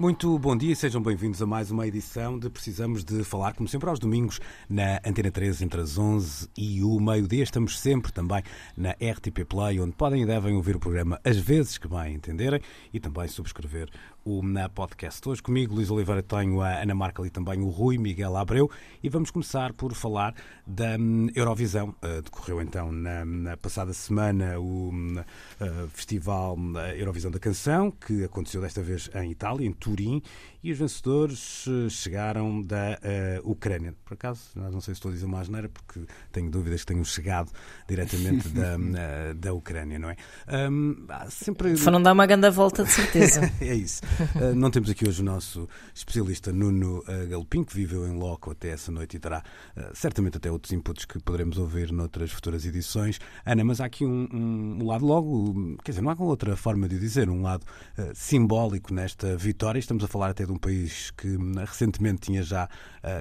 Muito bom dia e sejam bem-vindos a mais uma edição de Precisamos de Falar, como sempre aos domingos, na Antena 3, entre as 11 e o meio-dia. Estamos sempre também na RTP Play, onde podem e devem ouvir o programa às vezes que bem entenderem e também subscrever o na podcast. Hoje comigo, Luís Oliveira, tenho a Ana Marca e também o Rui Miguel Abreu e vamos começar por falar da hum, Eurovisão. Uh, decorreu então na, na, passada semana o uh, Festival Eurovisão da Canção, que aconteceu desta vez em Itália, em Turim, e os vencedores uh, chegaram da Ucrânia. Por acaso, não sei se estou a dizer uma asneira, porque tenho dúvidas que tenham chegado diretamente da, da Ucrânia, não é? Um, sempre... Foram dar uma grande volta, de certeza. é isso. Uh, não temos aqui hoje o nosso especialista Nuno uh, Galopim, que viveu em loco até essa noite e terá uh, certamente até outros inputs que poderemos ouvir noutras futuras edições. Ana, mas há aqui um, um, lado logo, quer dizer, não há outra forma de dizer, um lado simbólico nesta vitória. Estamos a falar até de um país que hum, recentemente tinha já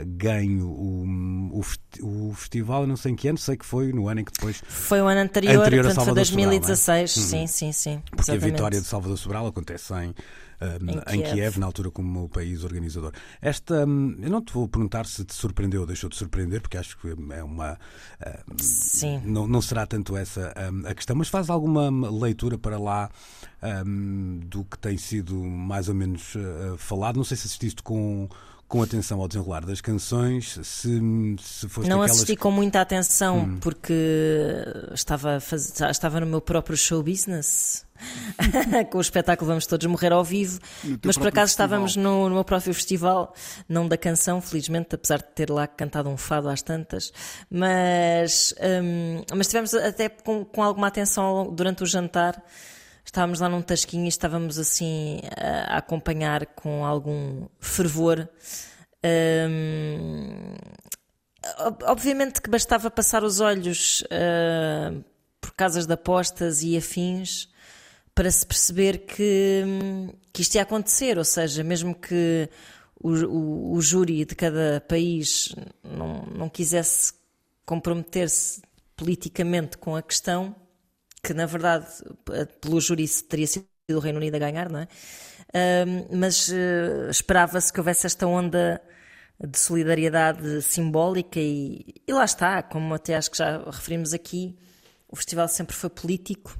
ganho o, o, o, festival, não sei em que ano, sei que foi no ano em que depois. Foi o ano anterior, anterior portanto, foi 2016, Sobral, é? sim, sim, sim. Porque exatamente. a vitória de Salvador Sobral acontece em em, em Kiev. Kiev. na altura como país organizador. Esta, hum, eu não te vou perguntar se te surpreendeu ou deixou de surpreender, porque acho que é uma. Hum, Sim. Não, não será tanto essa hum, a questão, mas faz alguma leitura para lá do que tem sido mais ou menos falado. Não sei se assististe com com atenção ao desenrolar das canções, se, se foste Não aquelas... assisti com muita atenção, hum. porque estava, faz... estava no meu próprio show business. com o espetáculo Vamos Todos Morrer ao Vivo, mas por acaso festival. estávamos no, no meu próprio festival, não da canção, felizmente, apesar de ter lá cantado um fado às tantas, mas, hum, mas tivemos até com, com alguma atenção durante o jantar estávamos lá num tasquinho e estávamos assim a, acompanhar com algum fervor. Um, obviamente que bastava passar os olhos uh, por casas de apostas e afins para se perceber que, que isto ia acontecer, ou seja, mesmo que o, o, o júri de cada país não, não quisesse comprometer-se politicamente com a questão, que na verdade, pelo júri, teria sido o Reino Unido a ganhar, não é? Uh, mas uh, esperava-se que houvesse esta onda de solidariedade simbólica e, e, lá está, como até acho que já referimos aqui, o festival sempre foi político,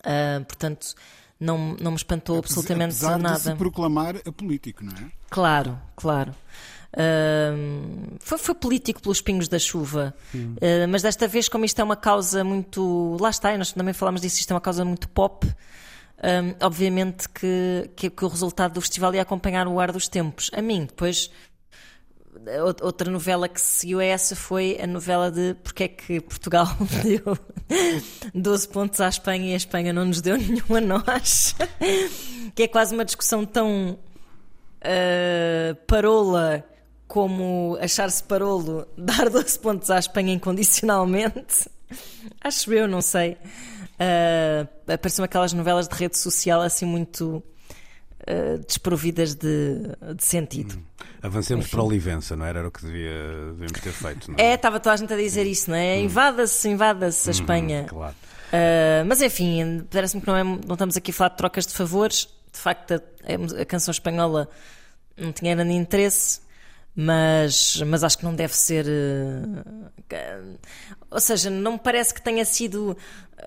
uh, portanto não, não me espantou absolutamente apesar nada. De se proclamar a político, não é? Claro, claro. Uh, foi, foi, político pelos pingos da chuva, uh, mas desta vez, como isto é uma causa muito. Lá está, nós também falámos disso, isto é uma causa muito pop. obviamente que, que, que, o resultado do festival ia acompanhar o ar dos tempos. A mim, depois, outra novela que seguiu a essa foi a novela de porque é que Portugal deu 12 pontos à Espanha e a Espanha não nos deu nenhum a nós. que é quase uma discussão tão uh, parola como achar-se parolo dar 12 pontos à Espanha incondicionalmente. Acho eu, não sei. Uh, aquelas novelas de rede social assim muito uh, desprovidas de, de sentido. Hum. Avancemos Enfim. para Olivença, não era? Era o que devia, devíamos ter feito. Não é, é estava toda a gente a dizer isso, não é? Hum. Invada-se, invada-se a hum, Espanha. Claro. Uh, mas enfim, parece-me que não, é, não estamos aqui a falar de trocas de favores. De facto, a, a canção espanhola não tinha grande interesse mas, mas acho que não deve ser. Uh, ou seja, não me parece que tenha sido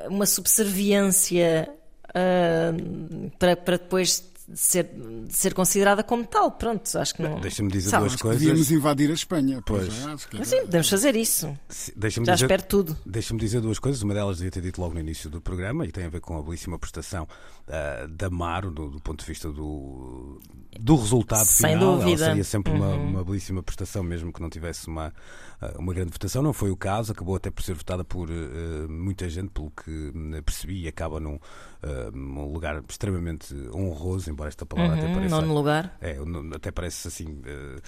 uma subserviência uh, para, para depois de ser, de ser considerada como tal. Pronto, acho que não. Deixa-me dizer Sabe, duas coisas. Podíamos invadir a Espanha. Pois. é, acho que Mas sim, podemos fazer isso. Já dizer, espero tudo. Deixa-me dizer duas coisas. Uma delas devia ter dito logo no início do programa e tem a ver com a belíssima prestação ah, da Amaro, do, do ponto de vista do, do resultado Sem final. dúvida. Ela seria sempre uma, Uhum. uma belíssima prestação, mesmo que não tivesse uma, ah, uma grande votação. Não foi o caso, acabou até por ser votada por ah, muita gente, pelo que hum, percebi, e acaba num, ah, num lugar extremamente honroso, embora esta palavra até Uhum, pareça. nono lugar. É, até parece assim. ah,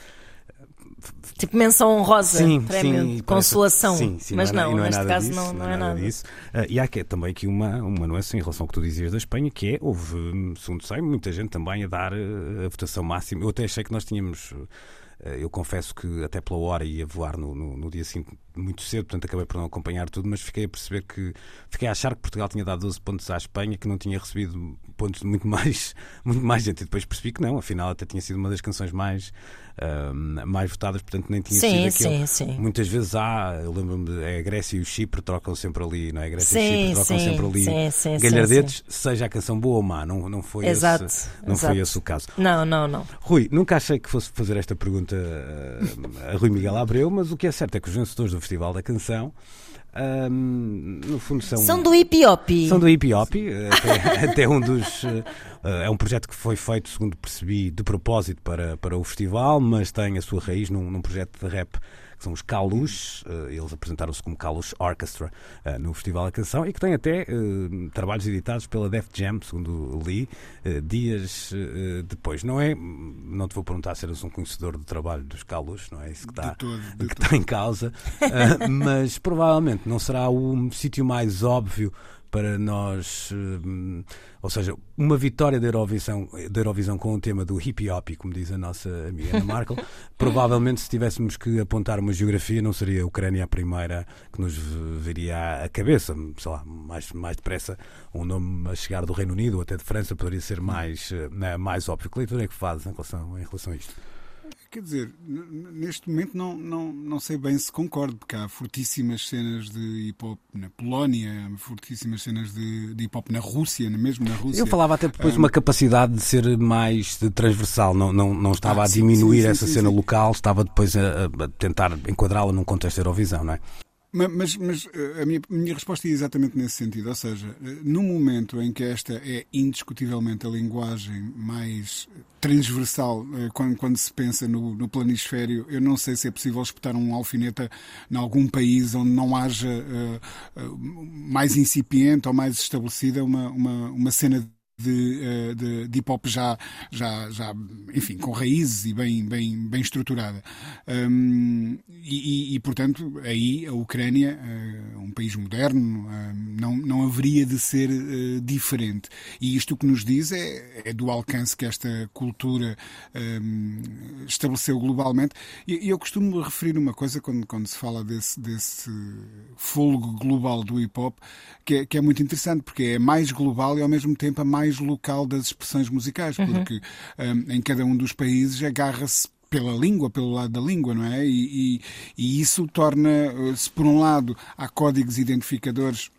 Tipo menção honrosa, Sim, prémio sim, de consolação. sim, sim, Mas não, é, não, não é neste nada caso disso, não, não é nada. disso. Ah, e há também aqui uma, uma nuance em relação ao que tu dizias da Espanha, que é, houve, hum, segundo sei, muita gente também a dar eh, a votação máxima. Eu até achei que nós tínhamos. Eh, Eu confesso que até pela hora ia voar no, no, no dia seguinte muito cedo, portanto acabei por não acompanhar tudo, mas fiquei a perceber que fiquei a achar que Portugal tinha dado 12 pontos à Espanha, que não tinha recebido pontos de muito mais, muito mais gente. E depois percebi que não, afinal até tinha sido uma das canções mais, mais votadas, portanto nem tinha Sim, sido aquele. sim, sim. Muitas vezes há, eu lembro-me, é a Grécia e o Chipre trocam sempre ali, não é? A Grécia e o Sim, Chipre trocam sim, sempre ali sim, sim, sim, galhardetes, seja a canção boa ou má, não, não foi, Exato, esse, não exato. foi esse o caso. Não, não, não. Rui, nunca achei que fosse fazer esta pergunta ah, a Rui Miguel Abreu, mas o que é certo é que os vencedores do Festival da Canção, ah, no fundo, são. São do hip hop. São do Hip Hop, até, até um dos. eh, é um projeto que foi feito, segundo percebi, de propósito para, para o festival, mas tem a sua raiz num, num projeto de rap que são os Kalush. eh, eles apresentaram-se como Kalush Orchestra eh, no Festival da Canção e que tem até eh, trabalhos editados pela Def Jam, segundo li, dias depois. Não é. Não te vou perguntar se eras um conhecedor do trabalho dos Kalush, não é isso que está, De todo, de que está em causa, mas provavelmente não será o sítio mais óbvio para nós, eh, ou seja, uma vitória da Eurovisão, da Eurovisão com o tema do hip hop, como diz a nossa amiga Ana Markel, provavelmente se tivéssemos que apontar uma geografia, não seria a Ucrânia a primeira que nos viria à cabeça, sei lá, mais, mais depressa um nome a chegar do Reino Unido ou até de França poderia ser mais, eh, mais óbvio. Que leitura é que fazes em relação, em relação a isto? Quer dizer, neste momento não, não, não sei bem se concordo, porque há fortíssimas cenas de hip hop na Polónia, há fortíssimas cenas de, de hip hop na Rússia, mesmo na Rússia. Eu falava até depois de uma capacidade de ser mais transversal, não, não, não estava Ah, a diminuir sim, sim, essa sim, cena sim. local, estava depois a, a tentar enquadrá-la num contexto de Eurovisão, não é? Ma- Mas, mas, eh, a, minha, minha resposta é exatamente nesse sentido. Ou seja, eh, no momento em que esta é indiscutivelmente a linguagem mais transversal, eh, quando, quando se pensa no, no planisfério, eu não sei se é possível espetar um alfineta em algum país onde não haja eh, eh, mais incipiente ou mais estabelecida uma, uma, uma cena de, eh, de, de hip hop já, já, já, enfim, com raízes e bem, bem, bem estruturada. Hum, e, e- portanto, aí a Ucrânia, eh, um país moderno, eh, não, não haveria de ser eh, diferente. E isto que nos diz é, é do alcance que esta cultura hum, estabeleceu globalmente. E eu costumo referir uma coisa quando, quando se fala desse, desse folgo global do hip hop, que é, que é muito interessante, porque é mais global e ao mesmo tempo a mais local das expressões musicais, porque hum, em cada um dos países agarra-se pela língua, pelo lado da língua, não é? E, e- e isso torna, eh, se por um lado há códigos identificadores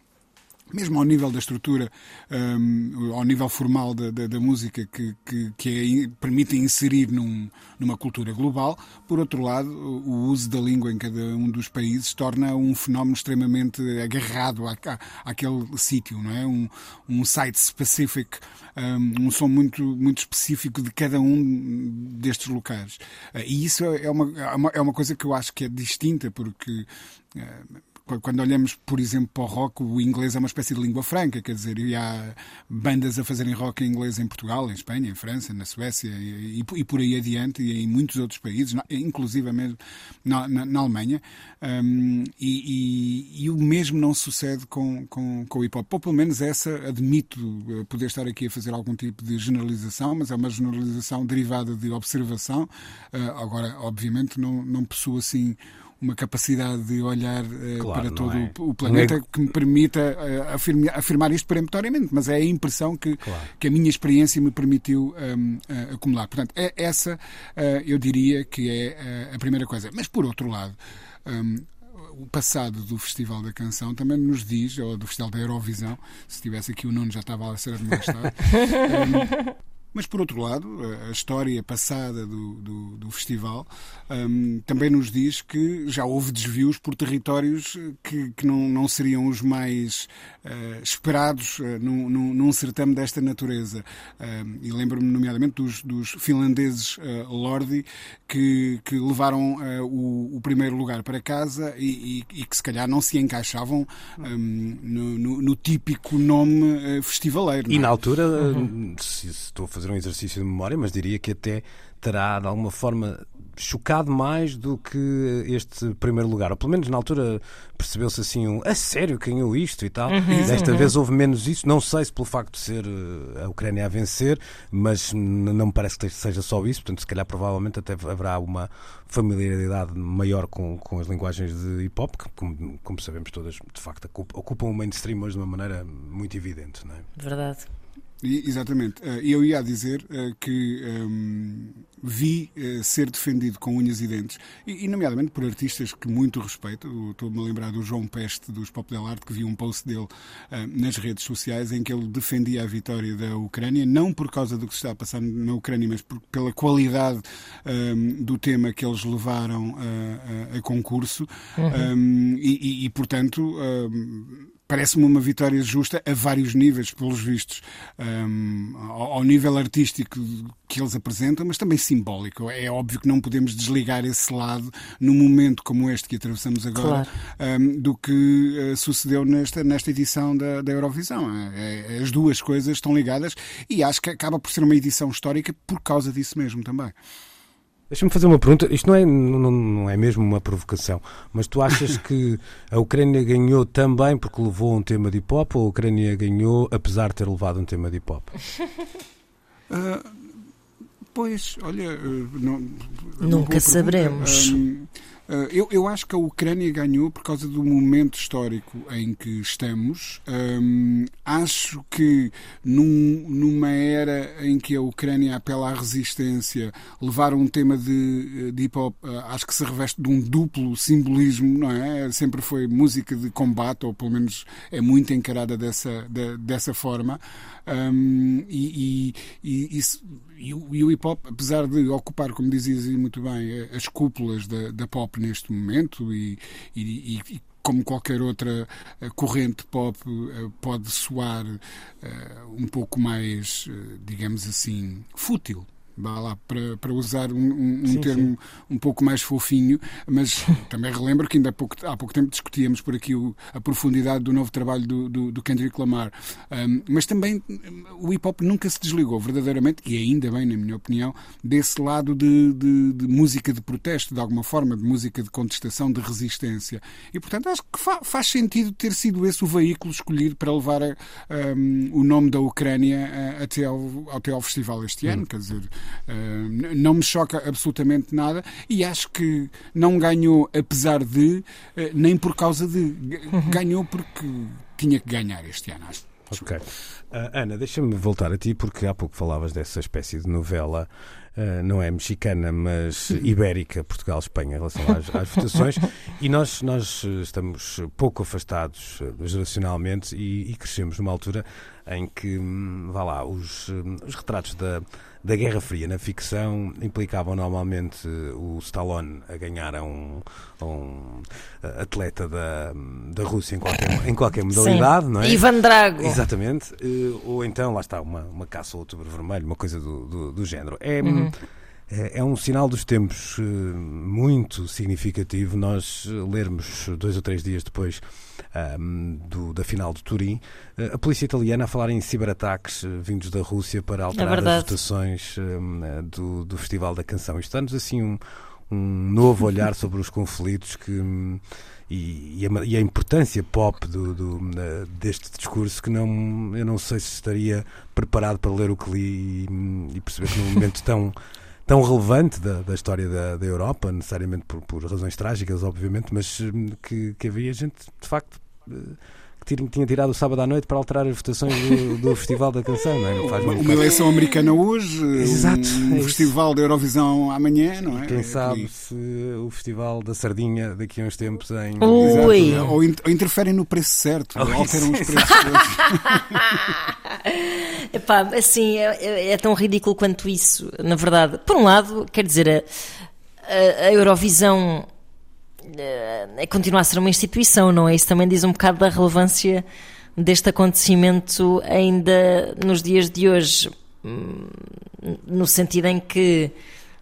mesmo ao nível da estrutura, hum, ao nível formal da, da- da música que, que, que é- permitem inserir num- numa cultura global, por outro lado, o uso da língua em cada um dos países torna um fenómeno extremamente agarrado à, à- àquele sítio, não é? Um, um site specific, hum, um som muito, muito específico de cada um destes locais. E isso é uma, é uma, é coisa que eu acho que é distinta, porque eh, quando olhamos, por exemplo, para o rock, o inglês é uma espécie de língua franca, quer dizer, e há bandas a fazerem rock em inglês em Portugal, em Espanha, em França, na Suécia e, e por aí adiante, e em muitos outros países, inclusive mesmo na, na- na Alemanha, Hum, e, e- e o mesmo não sucede com, com, com o hip hop. Ou pelo menos essa, admito eh, poder estar aqui a fazer algum tipo de generalização, mas é uma generalização derivada de observação. Eh, agora, obviamente, não, não possuo assim uma capacidade de olhar eh, Claro, para todo é- o- planeta é- que me permita eh, afirma- afirmar isto peremptoriamente, mas é a impressão que, Claro. que a minha experiência me permitiu hum, eh, acumular. Portanto, é essa, eu diria que é a primeira coisa. Mas, por outro lado, hum, o passado do Festival da Canção também nos diz, ou do Festival da Eurovisão, se tivesse aqui o Nuno já estava a ser admoestado, hum, Mas, por outro lado, a história passada do, do, do festival um, também nos diz que já houve desvios por territórios que, que não, não seriam os mais uh, esperados uh, num, num, certame desta natureza. Um, e lembro-me, nomeadamente, dos, dos finlandeses uh, Lordi, que, que levaram o, o, primeiro lugar para casa e, e, e, que, se calhar, não se encaixavam um, no, no, no, típico nome festivaleiro. E, é? na altura, uhum. se, se estou a fazer fazer um exercício de memória, mas diria que até terá de alguma forma chocado mais do que este primeiro lugar. Ou pelo menos na altura percebeu-se assim um a sério ganhou isto e tal. Uhum, Desta uhum. vez houve menos isso. Não sei se pelo facto de ser eh, a Ucrânia a vencer, mas não me parece que seja só isso. Portanto, se calhar provavelmente até haverá uma familiaridade maior com, com as linguagens de hip hop, que, como, como sabemos todas, de facto, ocupam o mainstream hoje de uma maneira muito evidente. Não é? Verdade. Exatamente. Eh, eu ia dizer eh, que um, ehm, vi uh, ser defendido com unhas e dentes, e, e nomeadamente por artistas que muito respeito. Estou-me a lembrar do João Peste, dos Pop Del Arte, que vi um post dele uh, nas redes sociais em que ele defendia a vitória da Ucrânia, não por causa do que se está a passar na Ucrânia, mas por, pela qualidade um, ehm, do tema que eles levaram a, a, a concurso. Uhum. Um, ehm, e, e, e, portanto parece-me uma vitória justa a vários níveis, pelos vistos. Um, ao, ao, nível artístico que eles apresentam, mas também simbólico. É óbvio que não podemos desligar esse lado num momento como este que atravessamos agora claro. um, do que uh, sucedeu nesta, nesta edição da, da Eurovisão. É, é, as duas coisas estão ligadas e acho que acaba por ser uma edição histórica por causa disso mesmo também. Deixa-me fazer uma pergunta. Isto não é, não, não, é mesmo uma provocação, mas tu achas que a Ucrânia ganhou também porque levou um tema de hip hop ou a Ucrânia ganhou apesar de ter levado um tema de hip hop? Uh, pois, olha. Não, Nunca saberemos. Um, eu, eu, acho que a Ucrânia ganhou por causa do momento histórico em que estamos. Acho que num, numa era em que a Ucrânia apela à resistência, levar um tema de, de hip hop, uh, acho que se reveste de um duplo simbolismo, não é? Sempre foi música de combate, ou pelo menos é muito encarada dessa, de, dessa forma. E, e, e, e, o hip hop, apesar de ocupar, como dizias muito bem, as cúpulas da, da pop neste momento e, como qualquer outra eh, corrente pop eh, pode soar eh, um pouco mais, digamos assim, fútil vá lá, para, para usar um, um, sim, termo sim. um pouco mais fofinho, mas também relembro que ainda há pouco, há pouco tempo discutíamos por aqui o, a profundidade do novo trabalho do, do, do Kendrick Lamar. Um, mas também o hip hop nunca se desligou verdadeiramente, e ainda bem, na minha opinião, desse lado de, de, de música de protesto, de alguma forma, de música de contestação, de resistência. E portanto acho que fa faz sentido ter sido esse o veículo escolhido para levar a, um, o nome da Ucrânia até ao, até ao festival este ano. Hum. Quer dizer, Uh, não me choca absolutamente nada e acho que não ganhou apesar de, uh, nem por causa de. Uhum. Ganhou porque tinha que ganhar este ano. Acho. Ok. Uh, Ana, deixa-me voltar a ti, porque há pouco falavas dessa espécie de novela Uh, não é mexicana, mas ibérica, Portugal, Espanha, em relação às, às votações, e nós, nós estamos pouco afastados geracionalmente e, e, crescemos numa altura em que, hum, vá lá, os, hum, os retratos da, da Guerra Fria na ficção implicavam normalmente o Stallone a ganhar a um, a um atleta da, da Rússia em qualquer, em qualquer modalidade, Sim. não é? Ivan Drago. Exatamente. Eh, ou então, lá está, uma, uma caça ao outubro vermelho, uma coisa do, do, do género. É. Uhum é, é um sinal dos tempos eh, muito significativo nós lermos dois ou três dias depois um, do, da final de Turim eh, a polícia italiana a falar em ciberataques eh, vindos da Rússia para alterar é as votações um, do, do Festival da Canção. Isto dá-nos assim um, um novo olhar sobre os conflitos que hum, e, e, a, e, a, importância pop do, do, deste discurso que não eu não sei se estaria preparado para ler o que li e, e perceber que num momento tão tão relevante da, da história da, da, Europa, necessariamente por, por, razões trágicas, obviamente, mas hum, que, que havia gente, de facto, eh, que tinha tirado o sábado à noite para alterar as votações do, do Festival da Canção, não é? Faz uma, uma eleição americana hoje, Exato, um, é Festival da Eurovisão amanhã, não é? Quem sabe se o Festival da Sardinha daqui a uns tempos em. Ui. Exato, ou, ou, interferem no preço certo, oh, alteram os preços. Epá, assim, é, é, tão ridículo quanto isso, na verdade. Por um lado, quer dizer, a, a Eurovisão é, continua a ser uma instituição, não é? Isso também diz um bocado da relevância deste acontecimento ainda nos dias de hoje, hum, no sentido em que,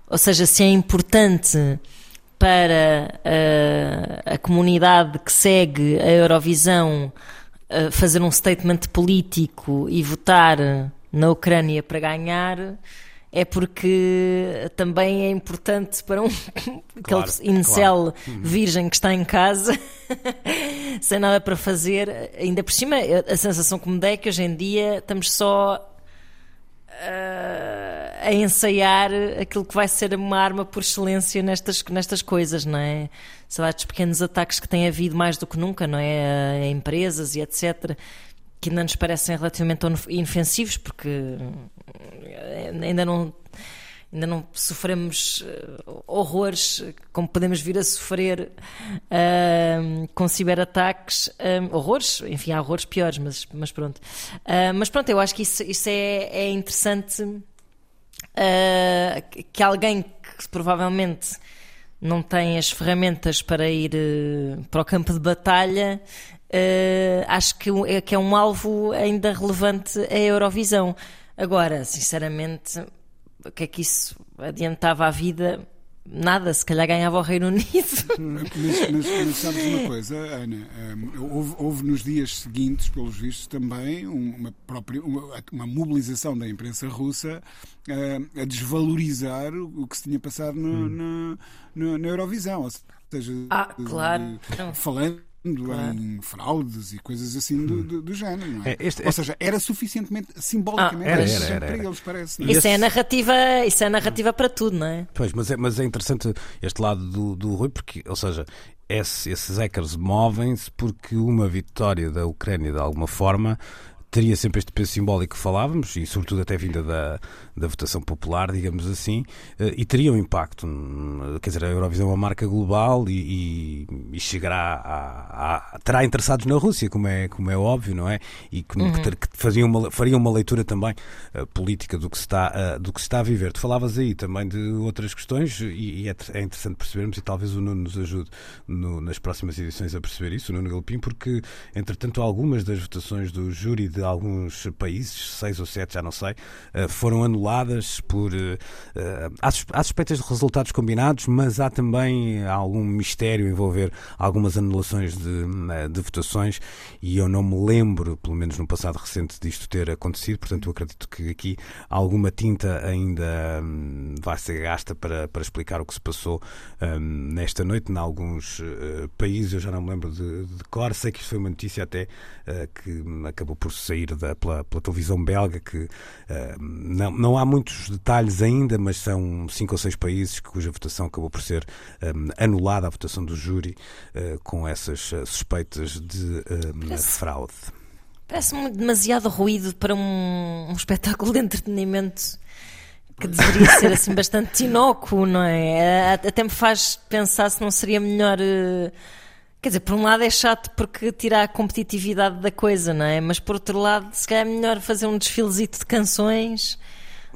ou seja, se é importante para a, a comunidade que segue a Eurovisão fazer um statement político e votar na Ucrânia para ganhar é porque também é importante para um claro, aquele incel claro. virgem que está em casa sem nada para fazer. Ainda por cima, a sensação que me dá é que hoje em dia estamos só uh, a ensaiar aquilo que vai ser uma arma por excelência nestas, nestas coisas, não é? Sei lá, estes pequenos ataques que tem havido mais do que nunca, não é? A empresas e etc que ainda nos parecem relativamente inofensivos, porque ainda não ainda não sofremos uh, horrores como podemos vir a sofrer uh, com ciberataques, uh, horrores, enfim, há horrores piores, mas, mas pronto. mas pronto, eu acho que isso, isso é, é interessante que alguém que provavelmente não tem as ferramentas para ir para o campo de batalha. Acho que é, que é um alvo ainda relevante a Eurovisão. Agora, sinceramente, o que é que isso adiantava à vida? Nada, se calhar ganhava o Reino Unido. Mas, mas, mas sabes uma coisa, Ana? Um, houve, houve, nos dias seguintes, pelos vistos, também uma, própria, uma, uma mobilização da imprensa russa uh, a desvalorizar o, o, que se tinha passado no, hum. no, no, na Eurovisão. Ou seja, ah, claro. falando claro. em fraudes e coisas assim do, do, do género, não é? é este, Ou seja, era suficientemente simbolicamente ah, era, era, era, para eles, parece. Não é? Isso, é narrativa, isso é narrativa para tudo, não é? Pois, mas é, mas é interessante este lado do, do Rui, porque, ou seja, esse, esses hackers movem-se porque uma vitória da Ucrânia, de alguma forma, teria sempre este peso simbólico que falávamos, e sobretudo até vinda da, da votação popular, digamos assim, eh, e teria um impacto. Quer dizer, a Eurovisão é uma marca global e, e, e chegará a, a, terá interessados na Rússia, como é, como é óbvio, não é? E que, uhum. que, que faria, uma, faria uma leitura também uh, política do que, se está, uh, do que se está a viver. Tu falavas aí também de outras questões e, e é, é, interessante percebermos, e talvez o Nuno nos ajude no, nas próximas edições a perceber isso, o Nuno Galpim, porque, entretanto, algumas das votações do júri de alguns países, seis ou sete, já não sei, uh, foram anuladas por. Uh, há, há suspeitas de resultados combinados, mas há também algum mistério envolver algumas anulações de, eh, de votações. E eu não me lembro, pelo menos no passado recente, disto ter acontecido, portanto eu acredito que aqui alguma tinta ainda um, vai ser gasta para, para explicar o que se passou um, nesta noite em alguns países, eu já não me lembro de, de cor, sei que isto foi uma notícia até uh, que acabou por sair da, pela, pela televisão belga que uh, não, não há muitos detalhes ainda, mas são cinco ou seis países cuja votação acabou por ser um, anulada, a votação do júri, uh, com essas suspeitas de Parece... fraude. Parece-me demasiado ruído para um, um, espetáculo de entretenimento que deveria ser assim bastante inócuo, não é? Até me faz pensar se não seria melhor. Uh... Quer dizer, por um lado é chato porque tira a competitividade da coisa, não é? Mas por outro lado, se calhar é melhor fazer um desfilezito de canções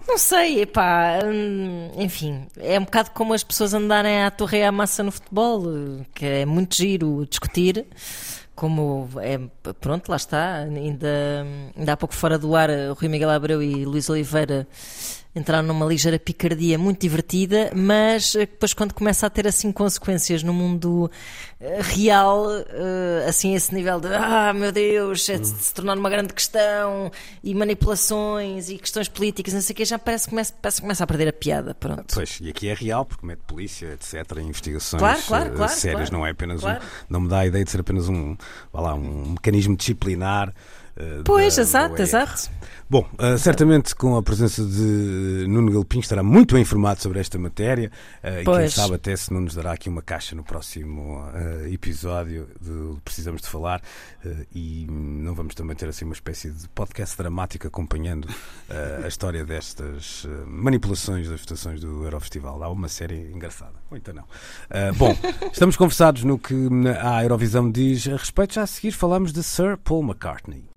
não sei, epá, hum, enfim, é um bocado como as pessoas andarem à torre à massa no futebol, que é muito giro discutir, como é, pronto, lá está, ainda, ainda há pouco fora do ar, o Rui Miguel Abreu e Luís Oliveira entraram numa ligeira picardia muito divertida, mas eh, depois quando começa a ter assim consequências no mundo eh, real, eh, assim esse nível de ah meu Deus, é de se tornar uma grande questão e manipulações e questões políticas, não sei o que, já parece que começa, parece que começa a perder a piada. Pronto. Pois, e aqui é real, porque mete polícia, etc., investigações claro, claro, claro, sérias, não é apenas um, não me dá a ideia de ser apenas um, lá, um mecanismo disciplinar. Pois, da, exato, exato. Bom, uh, certamente com a presença de Nuno Galpim estará muito bem informado sobre esta matéria uh, e quem sabe até se não nos dará aqui uma caixa no próximo uh, episódio de Precisamos de Falar e não vamos também ter assim uma espécie de podcast dramático acompanhando a história destas manipulações das votações do Eurofestival. Há uma série engraçada. Ou então não. bom, estamos conversados no que a Eurovisão diz a respeito. Já a seguir falamos de Sir Paul McCartney.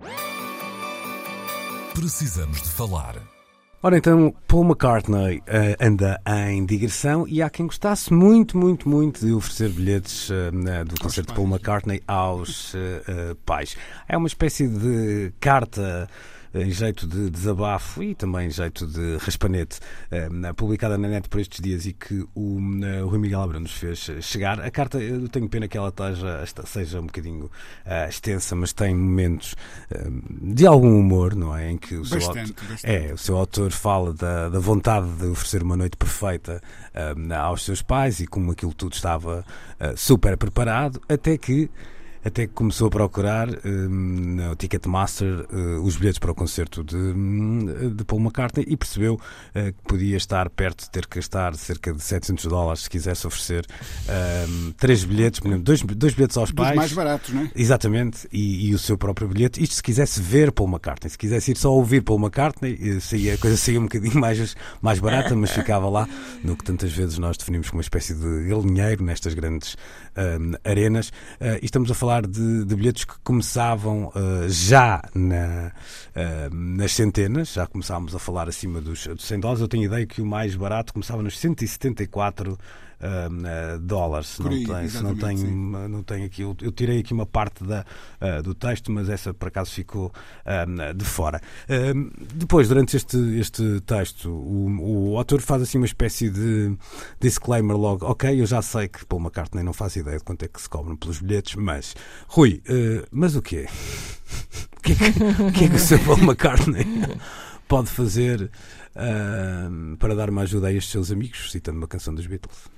Precisamos de falar. Ora então, Paul McCartney uh, anda em digressão e há quem gostasse muito, muito, muito de oferecer bilhetes uh, do concerto de Paul McCartney aos uh, pais. É uma espécie de carta em jeito de desabafo e também em jeito de raspanete, eh, publicada na net por estes dias e que o, eh, Rui Miguel Abrão nos fez chegar. A carta, eu tenho pena que ela esteja, seja um bocadinho extensa, mas tem momentos de algum humor, não é? Em que o seu, bastante, autor, bastante. É, o seu autor fala da, da vontade de oferecer uma noite perfeita aos seus pais e como aquilo tudo estava super preparado, até que até que começou a procurar um, no Ticketmaster uh, os bilhetes para o concerto de, hum, de Paul McCartney e percebeu uh, que podia estar perto de ter que gastar cerca de 700 dólares se quisesse oferecer um, três bilhetes, dois, dois bilhetes aos Dos pais. mais baratos, não é? Exatamente, e, e, o seu próprio bilhete. Isto se quisesse ver Paul McCartney, se quisesse ir só ouvir Paul McCartney, eh, saía, a coisa saía um bocadinho mais, mais barata, mas ficava lá no que tantas vezes nós definimos como uma espécie de galinheiro nestas grandes um, arenas. Uh, e estamos a falar falar de, de bilhetes que começavam uh, já na, uh, nas centenas, já começámos a falar acima dos, dos 100 dólares. Eu tenho ideia que o mais barato começava nos 174 uh, dólares. Aí, não tem, se não tenho, não tenho aqui, eu, eu, tirei aqui uma parte da, uh, do texto, mas essa por acaso ficou de fora. depois, durante este, este texto, o, o autor faz assim uma espécie de disclaimer logo. Ok, eu já sei que Paul McCartney não faz ideia de quanto é que se cobram pelos bilhetes, mas Rui, uh, mas o quê? o que, é que, o que é que o Sr. Paul McCartney pode fazer uh, para dar uma ajuda a estes seus amigos, citando uma canção dos Beatles?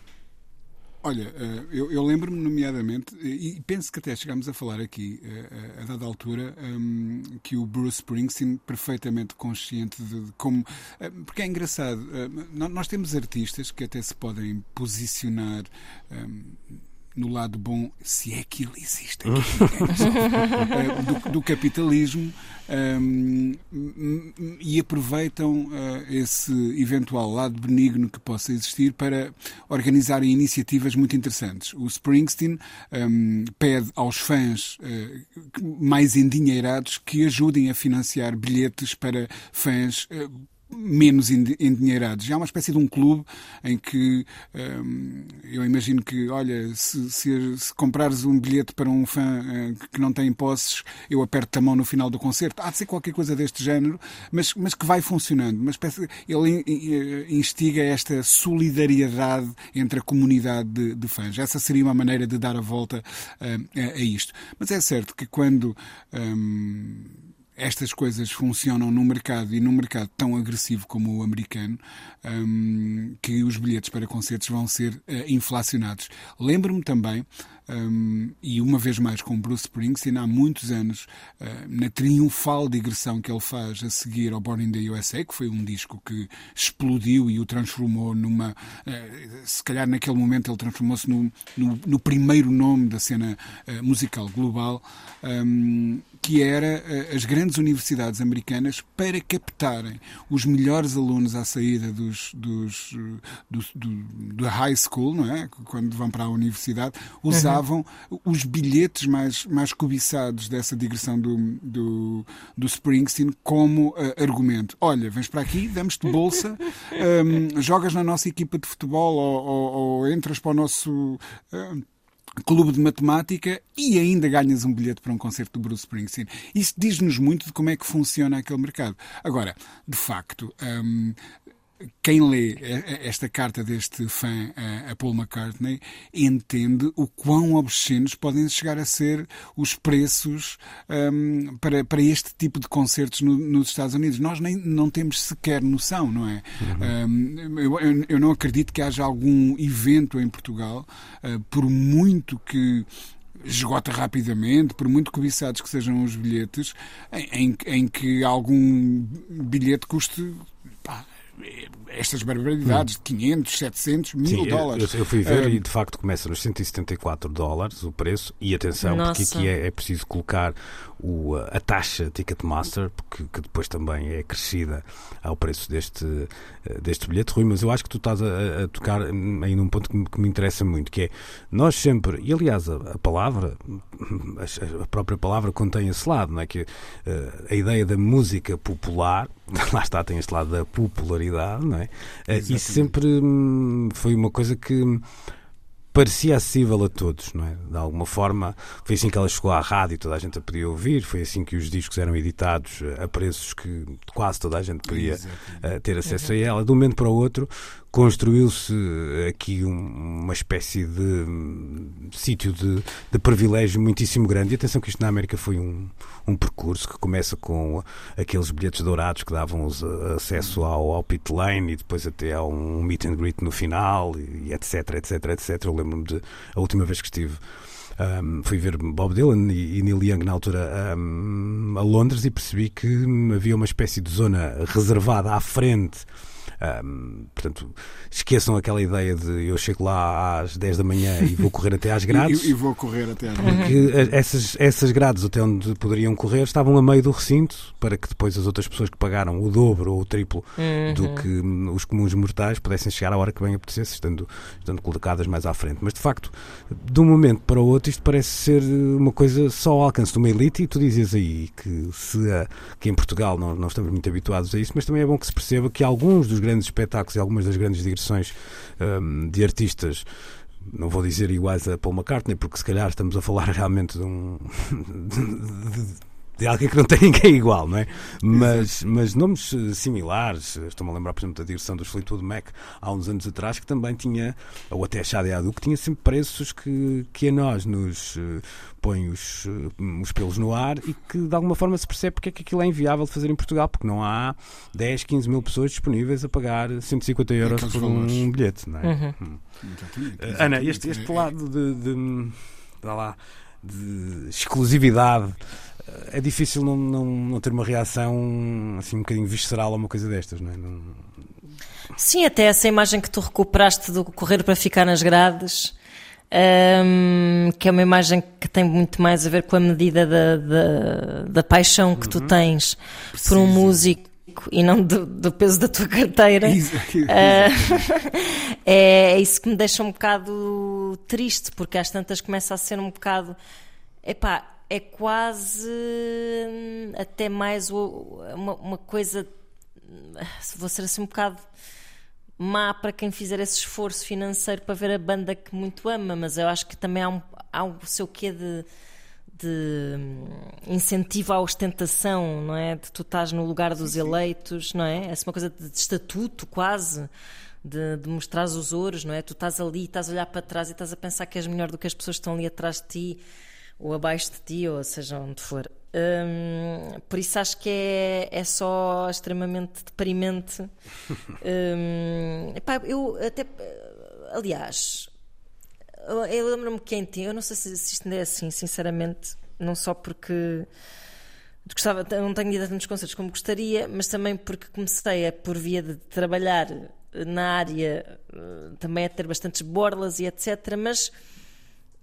Olha, eh, eu, eu lembro-me, nomeadamente, e penso que até chegámos a falar aqui, eh, a dada altura, ehm, que o Bruce Springsteen, perfeitamente consciente de como. Eh, porque é engraçado, nós temos artistas que até se podem posicionar ehm, no lado bom, se é que ele existe aqui, do, do, capitalismo um, e aproveitam uh, esse eventual lado benigno que possa existir para organizarem iniciativas muito interessantes. O Springsteen um, pede aos fãs uh, mais endinheirados que ajudem a financiar bilhetes para fãs uh, menos endinheirados. É uma espécie de um clube em que hum, eu imagino que, olha, se, se, se, comprares um bilhete para um fã uh, que não tem posses, eu aperto a mão no final do concerto. Há de ser qualquer coisa deste género, mas, mas que vai funcionando. Uma espécie, ele instiga esta solidariedade entre a comunidade de, de fãs. Essa seria uma maneira de dar a volta uh, a, a, isto. Mas é certo que quando. Estas coisas funcionam no mercado e num mercado tão agressivo como o americano um, que os bilhetes para concertos vão ser uh, inflacionados. Lembro-me também, um, e uma vez mais com Bruce Springsteen, há muitos anos, uh, na triunfal digressão que ele faz a seguir ao Born in the USA, que foi um disco que explodiu e o transformou numa. Uh, se calhar naquele momento ele transformou-se no, no, no, primeiro nome da cena musical global. Um, que era as grandes universidades americanas para captarem os melhores alunos à saída dos, dos, do, do, do high school, não é? Quando vão para a universidade, usavam uhum. os bilhetes mais, mais cobiçados dessa digressão do, do, do Springsteen como uh, argumento. Olha, vens para aqui, damos-te bolsa, um, jogas na nossa equipa de futebol ou, ou, ou entras para o nosso. Uh, clube de matemática e ainda ganhas um bilhete para um concerto do Bruce Springsteen. Isso diz-nos muito de como é que funciona aquele mercado. Agora, de facto, hum, quem lê esta carta deste fã a Paul McCartney entende o quão obscenos podem chegar a ser os preços um, para, para este tipo de concertos no, nos Estados Unidos. Nós nem não temos sequer noção, não é? Uhum. Um, eu, eu, não acredito que haja algum evento em Portugal, uh, por muito que esgota rapidamente, por muito cobiçados que sejam os bilhetes, em, em, em que algum bilhete custe estas barbaridades hum. de 500, 700, mil Sim, dólares. Eu, eu, fui ver e de facto começa nos 174 dólares o preço. E atenção, Nossa. porque aqui é, é preciso colocar o, a taxa Ticketmaster, porque, que depois também é crescida ao preço deste, eh, deste bilhete, Rui, mas eu acho que tu estás a, a tocar aí num ponto que me, que me, interessa muito, que é nós sempre, e aliás a, a palavra, a, própria palavra contém esse lado, não é? Que uh, a ideia da música popular, lá está, tem este lado da popularidade, não é? Uh, e sempre hum, foi uma coisa que parecia acessível a todos, não é? De alguma forma, foi assim que ela chegou à rádio, toda a gente a podia ouvir, foi assim que os discos eram editados eh, a preços que quase toda a gente podia uh, ter acesso a ela. De um momento para o outro, construiu-se aqui um, uma espécie de um, sítio de, de, privilégio muitíssimo grande. E atenção que isto na América foi um, um percurso que começa com aqueles bilhetes dourados que davam acesso ao, ao pit lane e depois até a um meet and greet no final e, e etc, etc, etc. Eu lembro-me de a última vez que estive um, fui ver Bob Dylan e, e Neil Young na altura um, a Londres e percebi que havia uma espécie de zona reservada à frente um, portanto, esqueçam aquela ideia de eu chego lá às 10 da manhã e vou correr até às grades. e, e, vou correr até às grades. Porque essas, essas grades até onde poderiam correr estavam a meio do recinto para que depois as outras pessoas que pagaram o dobro ou o triplo uhum. do que os comuns mortais pudessem chegar à hora que bem apetecesse, estando, estando colocadas mais à frente. Mas de facto, de um momento para o outro, isto parece ser uma coisa só ao alcance de uma elite e tu dizes aí que, se, que em Portugal não, não estamos muito habituados a isso, mas também é bom que se perceba que alguns dos grandes espetáculos e algumas das grandes digressões um, de artistas não vou dizer iguais a Paul McCartney, porque se calhar estamos a falar realmente de um. de, alguém que não tem ninguém igual, não é? Mas, mas nomes eh, similares, estou-me a lembrar, por exemplo, da direção dos Fleetwood Mac há uns anos atrás, que também tinha, ou até a Shadi Adu, que tinha sempre preços que, que a nós nos uh, põe os, uh, os pelos no ar e que de alguma forma se percebe porque é que aquilo é inviável de fazer em Portugal, porque não há 10, 15 mil pessoas disponíveis a pagar 150 euros por um bilhete, não é? Uhum. Hum. Ana, este, este lado de, de, de, de, lá, de exclusividade é difícil não, não, não, ter uma reação assim um bocadinho visceral a uma coisa destas, não é? Não... Sim, até essa imagem que tu recuperaste do correr para ficar nas grades, um, que é uma imagem que tem muito mais a ver com a medida da, da, da paixão que uhum. tu tens Preciso. por um músico e não do, do, peso da tua carteira. Uh, é, é isso que me deixa um bocado triste, porque às tantas começa a ser um bocado. Epá, é quase hum, até mais uma, uma coisa, vou ser assim um bocado má para quem fizer esse esforço financeiro para ver a banda que muito ama, mas eu acho que também há, um, há o seu quê de, de hum, incentivo à ostentação, não é? De tu estás no lugar dos sim, eleitos, não é? É uma coisa de, de estatuto quase. De, de mostrar os ouros, não é? Tu estás ali, estás a olhar para trás e estás a pensar que és melhor do que as pessoas que estão ali atrás de ti ou abaixo de ti, ou seja onde for. Hum, por isso acho que é, é só extremamente deprimente. hum, epá, eu até. Aliás, eu lembro-me que em ti, eu não sei se, se isto ainda é assim, sinceramente, não só porque gostava, não tenho ido a tantos concertos como gostaria, mas também porque comecei a, por via de trabalhar na área, eh, também a ter bastantes borlas e etc. Mas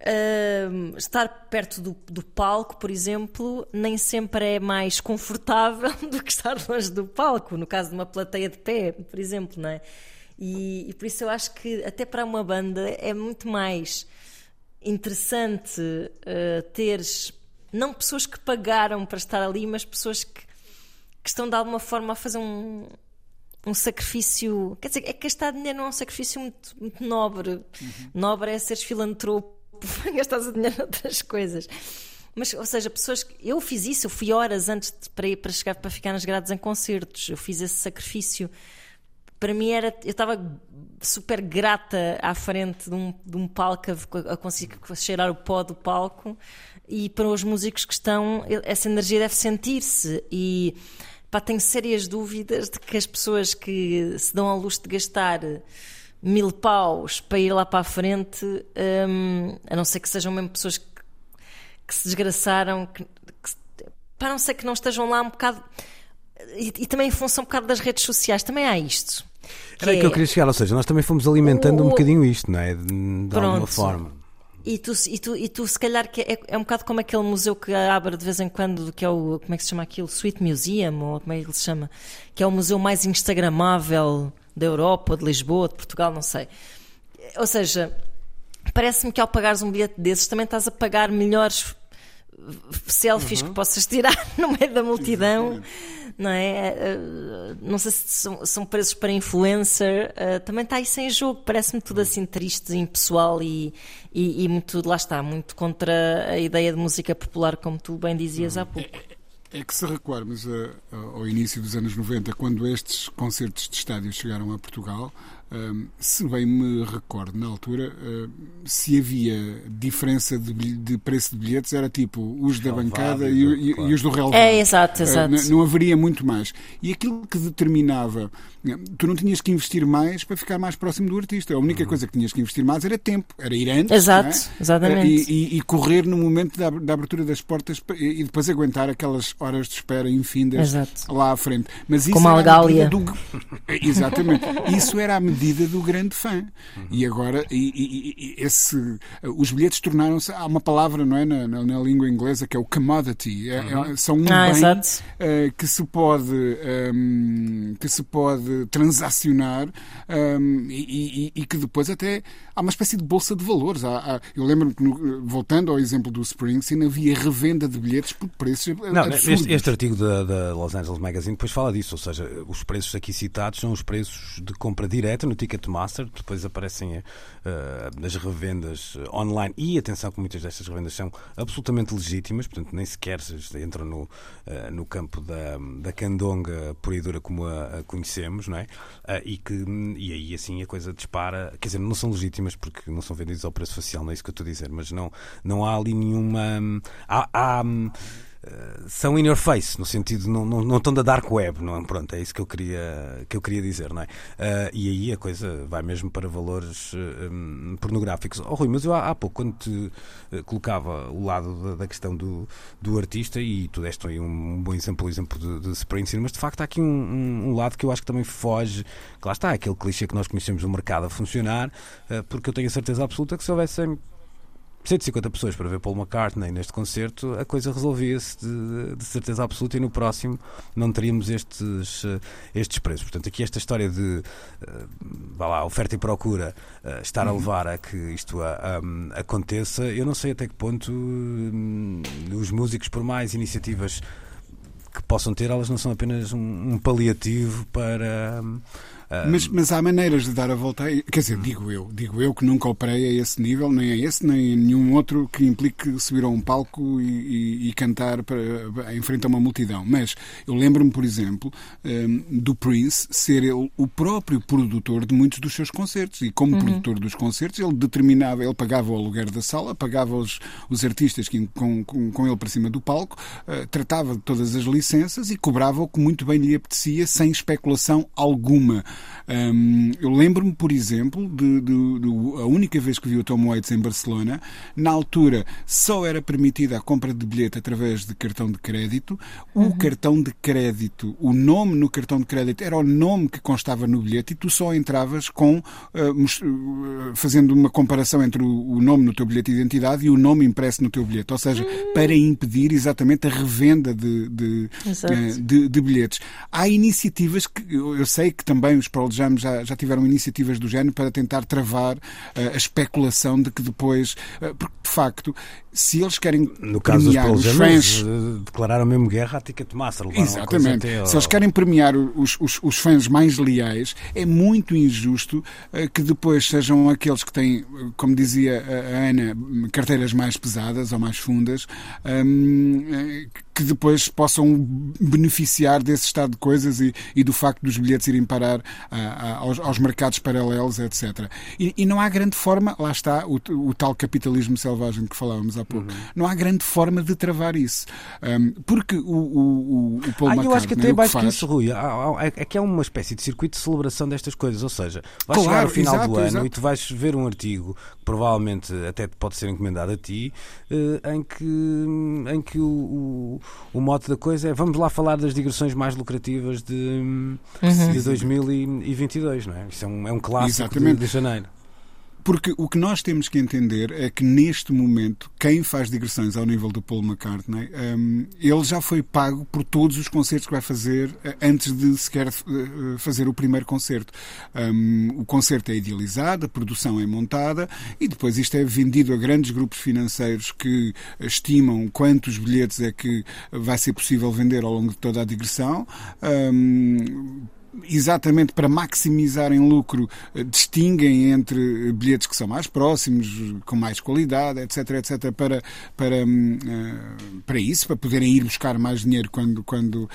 Uh, estar perto do, do, palco, por exemplo, nem sempre é mais confortável do que estar longe do palco, no caso de uma plateia de pé, por exemplo, não é? E, e por isso eu acho que até para uma banda é muito mais interessante uh, teres não pessoas que pagaram para estar ali, mas pessoas que, que estão de alguma forma a fazer um, um sacrifício. Quer dizer, é que gastar dinheiro não é um sacrifício muito, muito nobre. Uhum. Nobre é seres filantropo gastar o dinheiro outras coisas. Mas, ou seja, pessoas que. Eu fiz isso, eu fui horas antes de, para ir para chegar para ficar nas grades em concertos. Eu fiz esse sacrifício. Para mim era. Eu estava super grata à frente de um, de um palco a, a conseguir cheirar o pó do palco. E para os músicos que estão, essa energia deve sentir-se. E pá, tenho sérias dúvidas de que as pessoas que se dão ao luxo de gastar mil paus para ir lá para a frente, um, a não ser que sejam mesmo pessoas que, que se desgraçaram, que, que, para não ser que não estejam lá um bocado. E, e, também em função um bocado das redes sociais, também há isto. Era aí que eu queria chegar, ou seja, nós também fomos alimentando O- um bocadinho isto, não é? De, de alguma forma. E tu, e, tu, e tu, se calhar, que é, é um bocado como aquele museu que abre de vez em quando, que é o. Como é que se chama aquilo? Sweet Museum, ou como é que ele se chama? Que é o museu mais instagramável da Europa, de Lisboa, de Portugal, não sei. Ou seja, parece-me que ao pagares um bilhete desses também estás a pagar melhores selfies que possas tirar no meio da multidão. Não é? Eh, Não sei se são, são preços para influencer. eh, Também está isso em jogo. Parece-me tudo assim triste, impessoal e, e, e muito, lá está, muito contra a ideia de música popular, como tu bem dizias há pouco. É que se recuarmos a- ao início dos anos 90, quando estes concertos de estádio chegaram a Portugal, se bem me recordo, na altura, se havia diferença de, de preço de bilhetes, era tipo os da Relevado bancada e e, do- e- claro. e os do relevado. É, exato, Eh, exato. n- não haveria muito mais. E aquilo que determinava, eh, tu não tinhas que investir mais para ficar mais próximo do artista. A única coisa que tinhas que investir mais era tempo, era ir antes. Exato, não é? exatamente. Eh, E, e- e correr no momento da, da abertura das portas e depois aguentar aquelas horas de espera infindas Exato. lá à frente. Mas isso Como a Algália. do Exatamente. Isso era a medida do grande fã. E agora, e, e- e- esse, os bilhetes tornaram-se. Há uma palavra, não é? Na, na- na língua inglesa que é o commodity. É- é- são um Ah, bem eh, que se pode ehm, que se pode transacionar ehm, e, e- e que depois até há uma espécie de bolsa de valores. Há- há- eu lembro-me que, no- voltando ao exemplo do Springsteen, havia revenda de bilhetes por preços Não, absurdos. este, este artigo da, da Los Angeles Magazine depois fala disso, ou seja, os preços aqui citados são os preços de compra direta no Ticketmaster, depois aparecem eh, as revendas eh, online e atenção que muitas destas revendas são absolutamente legítimas, portanto nem sequer se- entram no, eh, no campo da, da candonga pura e dura como a, a conhecemos, não é? Eh, e, que, e aí assim a coisa dispara, quer dizer, não são legítimas porque não são vendidos ao preço facial, não é isso que eu estou a dizer, mas não, não há ali nenhuma. hum, Há, há, hum, são in your face, no sentido, não, não, não estão da dark web, não é? Pronto, é isso que eu queria, que eu queria dizer, não é? Eh, e aí a coisa vai mesmo para valores eh, hum, pornográficos. Oh, Rui, mas eu há, há pouco, quando te eh, colocava o lado da, da questão do, do artista, e tu deste aí um, bom exemplo, exemplo de, de Springsteen, mas de facto há aqui um, um- um lado que eu acho que também foge, que lá está, aquele clichê que nós conhecemos do mercado a funcionar, eh, porque eu tenho a certeza absoluta que se houvessem 150 pessoas para ver Paul McCartney neste concerto, a coisa resolvia-se de, de certeza absoluta e no próximo não teríamos estes, eh, estes preços. Portanto, aqui esta história de eh, vá lá, oferta e procura eh, estar a levar a que isto a- a- aconteça, eu não sei até que ponto hum, os músicos, por mais iniciativas que possam ter, elas não são apenas um, um paliativo para. Mas, mas há maneiras de dar a volta. Quer dizer, digo eu, digo eu que nunca operei a esse nível, nem a esse, nem a nenhum outro que implique subir a um palco e, e- e cantar para, em frente a uma multidão. Mas eu lembro-me, por exemplo, hum, do Prince ser ele o próprio produtor de muitos dos seus concertos. E como produtor dos concertos, ele determinava, ele pagava o aluguer da sala, pagava os, os artistas que com, com, com ele para cima do palco, eh, tratava de todas as licenças e cobrava o que muito bem lhe apetecia, sem especulação alguma. Hum, eu lembro-me, por exemplo, de, de- de- a única vez que vi o Tom Waits em Barcelona, na altura só era permitida a compra de bilhete através de cartão de crédito. O cartão de crédito, o nome no cartão de crédito era o nome que constava no bilhete e tu só entravas com ah, fazendo uma comparação entre o, o nome no teu bilhete de identidade e o nome impresso no teu bilhete, ou seja, para impedir exatamente a revenda de, eh, de, de bilhetes. Há iniciativas que eu eu sei que também os Pearl Jam já, já tiveram iniciativas do género para tentar travar eh, a especulação de que depois, eh, porque de facto, se eles querem no caso dos premiar Pearl os Jam, fãs. eh, declararam mesmo guerra à a coisa Exatamente. até Se eles querem premiar os, os, os fãs mais leais, é muito injusto que depois sejam aqueles que têm, como dizia a Ana, carteiras mais pesadas ou mais fundas, hum, que depois possam beneficiar desse estado de coisas e, e do facto dos bilhetes irem parar ah, aos, aos mercados paralelos, etc. E, e não há grande forma, lá está o, o tal capitalismo selvagem que falávamos há pouco, não há grande forma de travar isso. Hum, porque o, o, o, Paul Ah, eu acho que McCartney até o mais que faz- isso, Rui. Há- há- É que é uma espécie de circuito de celebração destas coisas. Ou seja, vais chegar Claro, ao final exato, do ano exato. e tu vais ver um artigo que provavelmente até pode ser encomendado a ti, eh, em que, em que o, o, o mote da coisa é vamos lá falar das digressões mais lucrativas de, Uhum. de 2000 e, 2022, não é? Isso é um, é um clássico de, de janeiro. Porque o que nós temos que entender é que neste momento, quem faz digressões ao nível do Paul McCartney, um, ele já foi pago por todos os concertos que vai fazer uh, antes de sequer uh, fazer o primeiro concerto. Um, o concerto é idealizado, a produção é montada e depois isto é vendido a grandes grupos financeiros que estimam quantos bilhetes é que vai ser possível vender ao longo de toda a digressão. Um, exatamente para maximizarem lucro, eh, distinguem entre bilhetes que são mais próximos, com mais qualidade, etc, etc, para, para, hum, eh, para isso, para poderem ir buscar mais dinheiro quando, quando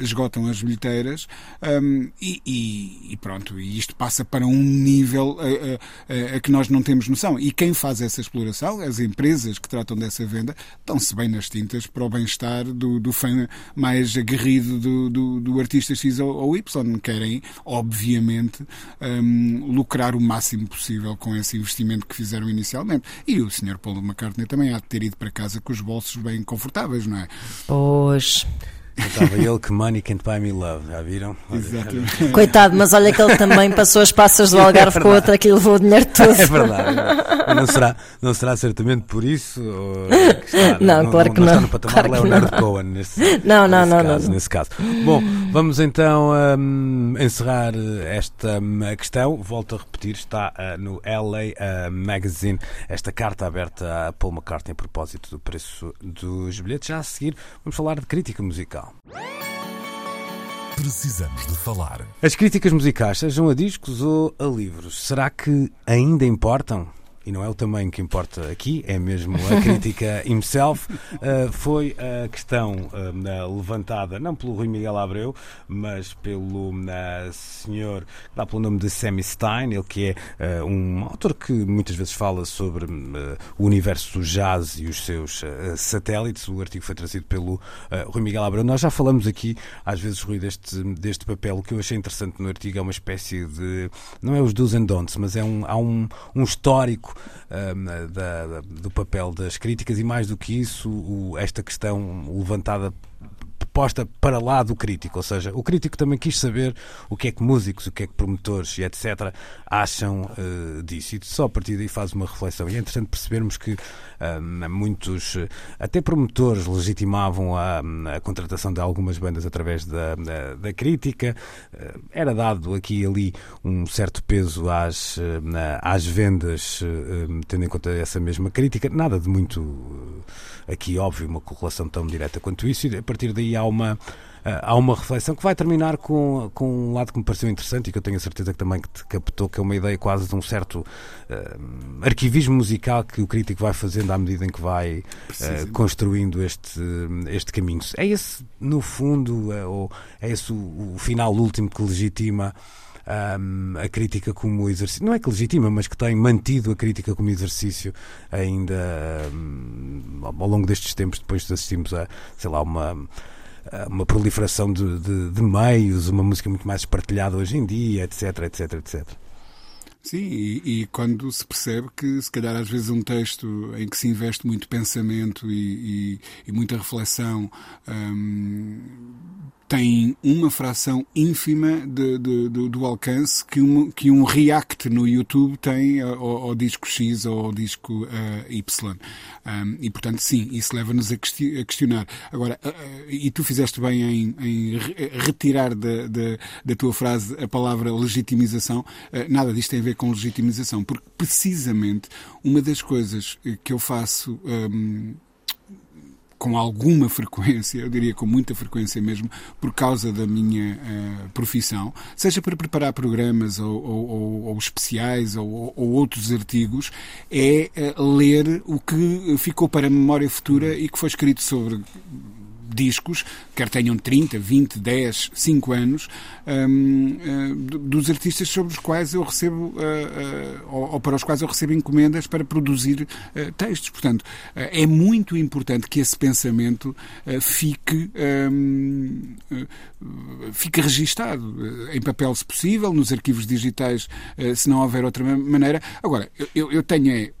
esgotam as bilheteiras. Um, e, e, pronto, e isto passa para um nível a, a, a, que nós não temos noção. E quem faz essa exploração, as empresas que tratam dessa venda, estão-se bem nas tintas para o bem-estar do, do fã mais aguerrido do, do, do artista X ou, ou Querem, obviamente, um, lucrar o máximo possível com esse investimento que fizeram inicialmente. E o Sr. Paulo McCartney também há de ter ido para casa com os bolsos bem confortáveis, não é? Pois. Estava ele que Money Can't Buy Me Love, já viram? Exatamente. Coitado, mas olha que ele também passou as passas do Algarve é com outra que levou o dinheiro todo. É verdade. não, será, não será certamente por isso? Está, não, não, claro que não. Não está no patamar claro Leonard Cohen nesse, não, não, nesse não, caso, não, nesse caso. Bom, vamos então um, encerrar esta um, questão. Volto a repetir, está uh, no LA uh, Magazine esta carta aberta a Paul McCartney a propósito do preço dos bilhetes. Já a seguir, vamos falar de crítica musical. Precisamos de falar. As críticas musicais, sejam a discos ou a livros, será que ainda importam? E não é o tamanho que importa aqui, é mesmo a crítica himself, uh, foi a questão uh, levantada, não pelo Rui Miguel Abreu, mas pelo uh, senhor que dá pelo nome de Sammy Stein, ele que é um autor que muitas vezes fala sobre o universo do jazz e os seus satélites. O artigo foi trazido pelo Rui Miguel Abreu. Nós já falamos aqui, às vezes, Rui, deste, deste papel. O que eu achei interessante no artigo é uma espécie de. Não é os do's and don'ts, mas é um, há um, um histórico um, da, do papel das críticas e, mais do que isso, o, esta questão levantada posta para lá do crítico, ou seja, o crítico também quis saber o que é que músicos, o que é que promotores e etc. acham uh, disso. E só a partir daí faz uma reflexão. E é interessante percebermos que uh, muitos, até promotores, legitimavam a, a, contratação de algumas bandas através da, da, da crítica. Uh, era dado aqui e ali um certo peso às, às vendas, tendo em conta essa mesma crítica. Nada de muito aqui, óbvio, uma correlação tão direta quanto isso. E a partir daí há uma eh, há uma reflexão que vai terminar com, com um lado que me pareceu interessante e que eu tenho a certeza que também te captou, que é uma ideia quase de um certo uh, arquivismo musical que o crítico vai fazendo à medida em que vai uh, construindo este, este caminho. É esse, no fundo, uh, ou é esse o, o final último que legitima um, a crítica como exercício, não é que legitima, mas que tem mantido a crítica como exercício ainda um, ao longo destes tempos, depois de assistimos a, sei lá, uma uma proliferação de, de, de, meios, uma música muito mais espartilhada hoje em dia, etc, etc, etc. Sim, e, e, quando se percebe que, se calhar, às vezes um texto em que se investe muito pensamento e, e, e muita reflexão hum, tem uma fração ínfima de, de, de, do alcance que um, que um React no YouTube tem ao, ao disco X ou ao disco uh, Y. Um, e, portanto, sim, isso leva-nos a, questionar. Agora, uh, e tu fizeste bem em, em retirar da, da, tua frase a palavra legitimização. Uh, nada disto tem a ver com legitimização, porque precisamente uma das coisas que eu faço. Um, com alguma frequência, eu diria com muita frequência mesmo, por causa da minha uh, profissão, seja para preparar programas ou, ou, ou especiais ou, ou, outros artigos, é uh, ler o que ficou para a memória futura e que foi escrito sobre discos, quer tenham 30, 20, 10, 5 anos, um, uh, dos artistas sobre os quais eu recebo, uh, ou, ou, para os quais eu recebo encomendas para produzir textos. Portanto, é muito importante que esse pensamento fique, um, fique registado em papel, se possível, nos arquivos digitais, se não houver outra maneira. Agora, eu, eu tenho é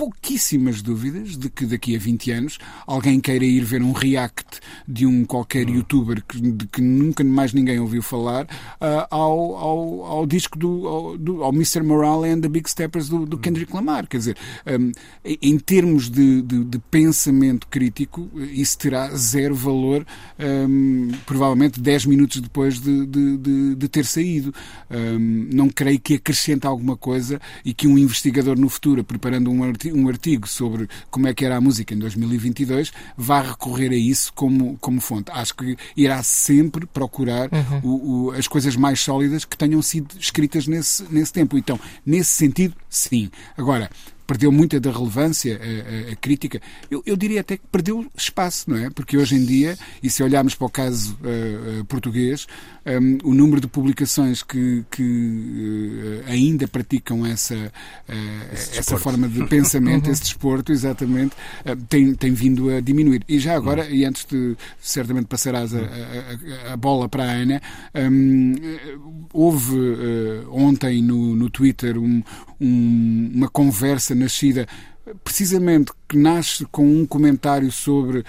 pouquíssimas dúvidas de que daqui a 20 anos alguém queira ir ver um react de um qualquer Hum. youtuber que, de que nunca mais ninguém ouviu falar uh, ao, ao, ao disco do ao, do ao Mr. Morale and the Big Steppers do, do Kendrick Lamar. Quer dizer, um, em termos de, de, de, pensamento crítico, isso terá zero valor, um, provavelmente 10 minutos depois de, de, de ter saído. Um, não creio que acrescente alguma coisa e que um investigador no futuro, preparando um artigo, um artigo sobre como é que era a música em 2022, vá recorrer a isso como, como fonte. Acho que irá sempre procurar uhum. o, o, as coisas mais sólidas que tenham sido escritas nesse, nesse tempo. Então, nesse sentido, sim. Agora, perdeu muita da relevância a, a, a crítica. Eu, eu, diria até que perdeu espaço, não é? Porque hoje em dia, e se olharmos para o caso uh, uh, português, um, o número de publicações que, que uh, ainda praticam essa, essa forma de pensamento, esse desporto, exatamente, tem, tem vindo a diminuir. E já agora, e antes de certamente passarás a, a bola para a Ana, um, houve ontem no, no Twitter um, uma conversa nascida precisamente que nasce com um comentário sobre uh,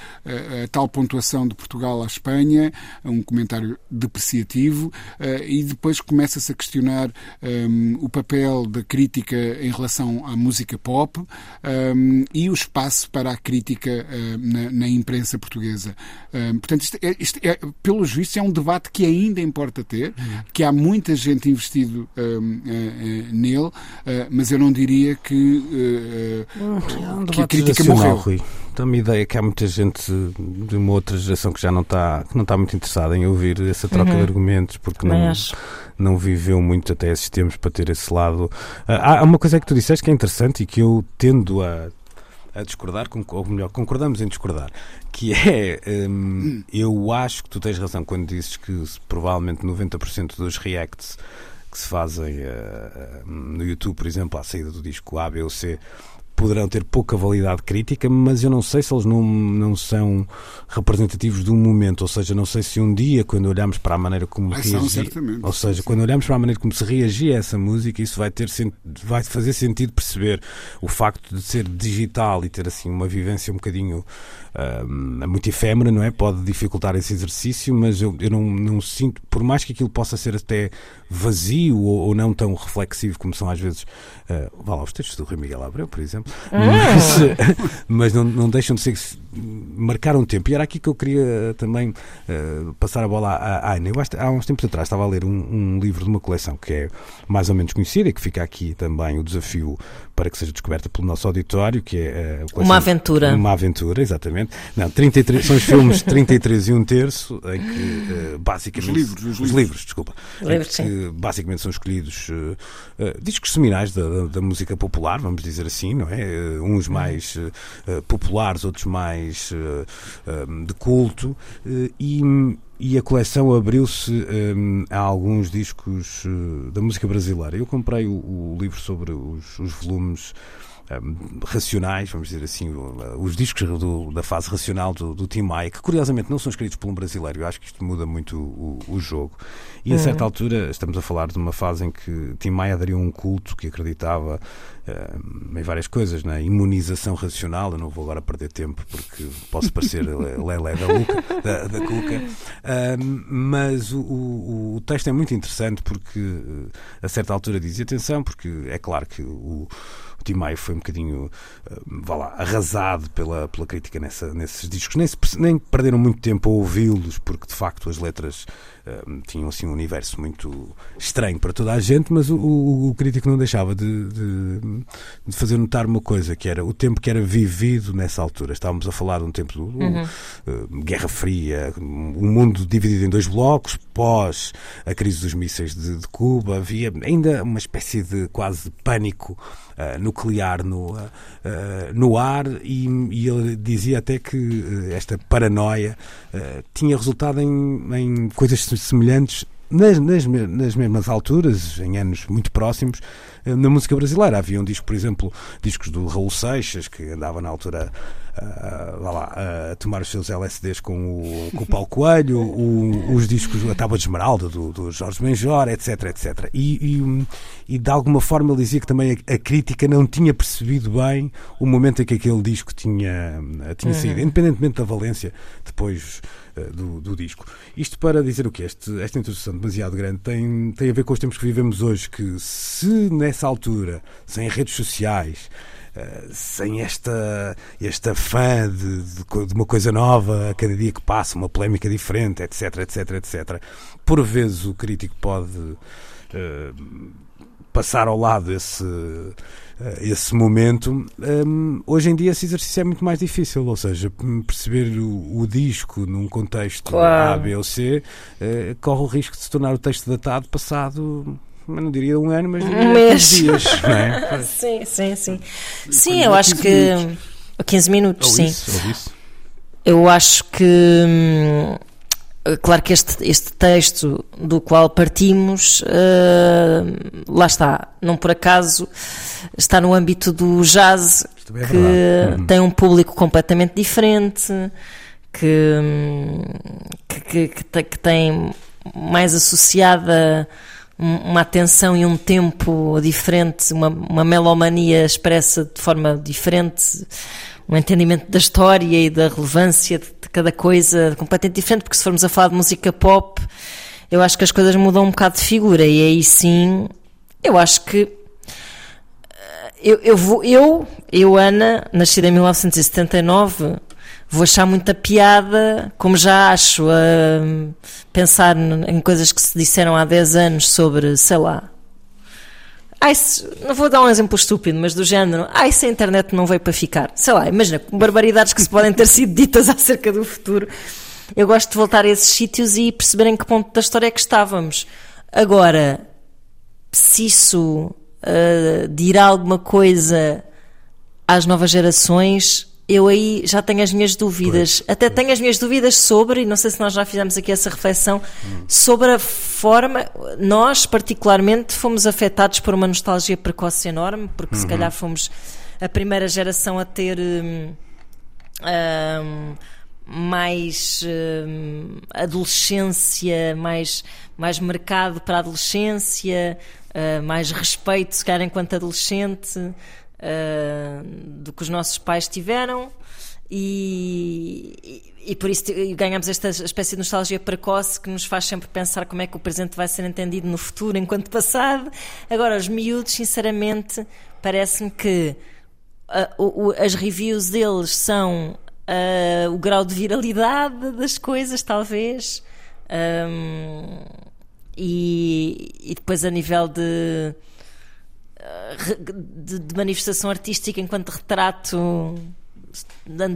a tal pontuação de Portugal à Espanha, um comentário depreciativo, uh, e depois começa-se a questionar um, o papel da crítica em relação à música pop um, e o espaço para a crítica uh, na, na, imprensa portuguesa. portanto, isto, é, isto é, pelos vistos, é um debate que ainda importa ter, que há muita gente investido nele, mas eu não diria que, que a crítica morreu. Rui. Dá-me ideia que há muita gente de uma outra geração que já não está, que não está muito interessada em ouvir essa troca uhum. de argumentos, porque não, não viveu muito até esses tempos para ter esse lado. Ah, há uma coisa que tu disseste que é interessante e que eu tendo a, a discordar, ou melhor, concordamos em discordar, que é, hum, eu acho que tu tens razão quando dizes que provavelmente 90% dos reacts que se fazem uh, no YouTube, por exemplo, à saída do disco A, B ou C, poderão ter pouca validade crítica, mas eu não sei se eles não, não são representativos de um momento, ou seja, não sei se um dia, quando olhamos para a maneira como reagir, ou seja, quando olhamos para a maneira como se reagia a essa música, isso vai ter vai fazer sentido perceber o facto de ser digital e ter assim uma vivência um bocadinho uh, muito efêmera, não é? Pode dificultar esse exercício, mas eu, eu não, não sinto, por mais que aquilo possa ser até vazio ou, ou não tão reflexivo como são às vezes, uh, vá lá, os textos do Rui Miguel Abreu, por exemplo, mas, mas não, não deixam de ser marcar um tempo. E era aqui que eu queria também uh, passar a bola à, à Ana. Eu acho, há uns tempos atrás estava a ler um, um, livro de uma coleção que é mais ou menos conhecida e que fica aqui também o desafio para que seja descoberta pelo nosso auditório, que é uh, uma aventura. Uma aventura, exatamente. Não, 33, são os filmes 33 e um terço, em que uh, basicamente. Os livros, os, os livros. livros, desculpa. Livros, que, sim. basicamente são escolhidos discos seminais da, da, da, música popular, vamos dizer assim, não é? uns mais populares, outros mais de culto, e e a coleção abriu-se um, a alguns discos uh, da música brasileira. Eu comprei o, o livro sobre os, os volumes um, racionais, vamos dizer assim, os discos do, da fase racional do, do Tim Maia, que curiosamente não são escritos por um brasileiro. Eu acho que isto muda muito o, o jogo. E a uhum. certa altura estamos a falar de uma fase em que Tim Maia daria um culto que acreditava uh, em várias coisas, na imunização racional. Eu não vou agora perder tempo porque posso parecer lelé da, Luca, da, da Cuca. Uh, mas o, o, o, texto é muito interessante porque a certa altura diz atenção, porque é claro que o o Tim foi um bocadinho, uh, vá lá, arrasado pela, pela crítica nessa, nesses discos. Nem, nem perderam muito tempo a ouvi-los, porque de facto as letras tinham assim um universo muito estranho para toda a gente, mas o, o, crítico não deixava de, de, de, fazer notar uma coisa, que era o tempo que era vivido nessa altura. Estávamos a falar de um tempo de uhum. uh, Guerra Fria, um mundo dividido em dois blocos, pós a crise dos mísseis de, de Cuba, havia ainda uma espécie de quase pânico uh, nuclear no, uh, no ar e, e, ele dizia até que esta paranoia tinha resultado em, em coisas semelhantes nas, nas, nas mesmas alturas, em anos muito próximos, eh, na música brasileira. Havia um disco, por exemplo, discos do Raul Seixas, que andava na altura uh, lá, a tomar os seus LSDs com o, com o Paulo Coelho, o, os discos, a Tábua de Esmeralda do, do Jorge Benjor, etc, etc. E, e, e, de alguma forma ele dizia que também a, a, crítica não tinha percebido bem o momento em que aquele disco tinha, tinha uhum. saído, independentemente da valência depois uh, do, do, disco. Isto para dizer o que este, esta introdução demasiado grande tem, tem a ver com os tempos que vivemos hoje, que se nessa altura, sem redes sociais, Uh, sem esta, esta fã de, de, de, uma coisa nova a cada dia que passa, uma polémica diferente, etc, etc, etc. Por vezes o crítico pode uh, passar ao lado esse, uh, esse momento. Um, hoje em dia esse exercício é muito mais difícil, ou seja, perceber o, o disco num contexto claro. A, B ou C corre o risco de se tornar o texto datado passado mas não diria um ano, mas diria um mês. dias. É? sim, sim, sim. Sim, eu acho que. Minutos. 15 minutos, ou sim. Isso, ou isso. Eu acho que. Hum, claro que este, este texto do qual partimos, uh, lá está, não por acaso, está no âmbito do jazz, é que uhum. tem um público completamente diferente, que, hum, que, que, que tem mais associada uma atenção e um tempo diferente, uma, uma melomania expressa de forma diferente, um entendimento da história e da relevância de, cada coisa completamente diferente, porque se formos a falar de música pop, eu acho que as coisas mudam um bocado de figura e aí sim, eu acho que eh, eu, eu, vou, eu, eu, Ana, nascida em 1979, vou achar muita piada, como já acho, a pensar em coisas que se disseram há 10 anos sobre, sei lá. Ai, se, não vou dar um exemplo estúpido, mas do género, ai, se a internet não veio para ficar. Sei lá, imagina, barbaridades que se podem ter sido ditas acerca do futuro. Eu gosto de voltar a esses sítios e perceber em que ponto da história é que estávamos. Agora, se isso uh, dirá alguma coisa às novas gerações, eu aí já tenho as minhas dúvidas. Pois, Até pois. tenho as minhas dúvidas sobre, e não sei se nós já fizemos aqui essa reflexão, hum. sobre a forma. Nós, particularmente, fomos afetados por uma nostalgia precoce enorme, porque uhum. se calhar fomos a primeira geração a ter. Hum, hum, mais hum, adolescência, mais, mais mercado para a adolescência, uh, mais respeito, se calhar, enquanto adolescente uh, do que os nossos pais tiveram. E, e, e, por isso ganhamos esta espécie de nostalgia precoce que nos faz sempre pensar como é que o presente vai ser entendido no futuro enquanto passado. Agora, os miúdos, sinceramente, parece-me que uh, o, as reviews deles são uh, o grau de viralidade das coisas, talvez, um, e, e depois a nível de de, de manifestação artística enquanto retrato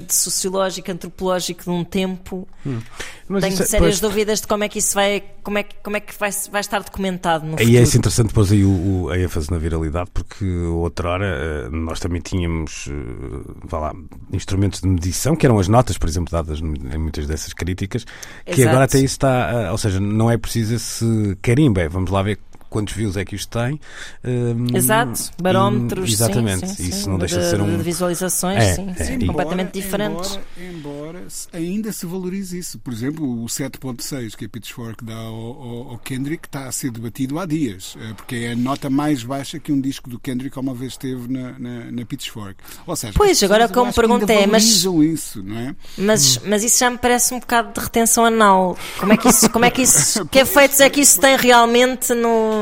sociológico, antropológico de um tempo. Hum. Tenho isso, é- sérias pois... dúvidas de como é que isso vai, como é que, como é que vai, vai estar documentado no E é isso interessante depois aí o, o, a ênfase na viralidade, porque outra hora eh, nós também tínhamos eh, vá lá, instrumentos de medição, que eram as notas, por exemplo, dadas em muitas dessas críticas, que Exato. agora até isso está, eh, ou seja, não é preciso esse carimbo, é, vamos lá ver quantos views é que isto tem. Um, Exato, barómetros. Exatamente, sim, sim, isso sim. não deixa de, de ser um. De visualizações, é, sim, é, sim completamente diferentes. Embora, embora, ainda se valorize isso. Por exemplo, o 7.6 que a Pitchfork dá ao, ao, Kendrick está a ser debatido há dias, eh, porque é a nota mais baixa que um disco do Kendrick uma vez teve na, na, na Pitchfork. Ou seja, pois, agora como pergunta é, mas. Isso, não é? Mas, mas isso já me parece um bocado de retenção anal. Como é que isso, como é que isso, que efeitos é que isso tem realmente no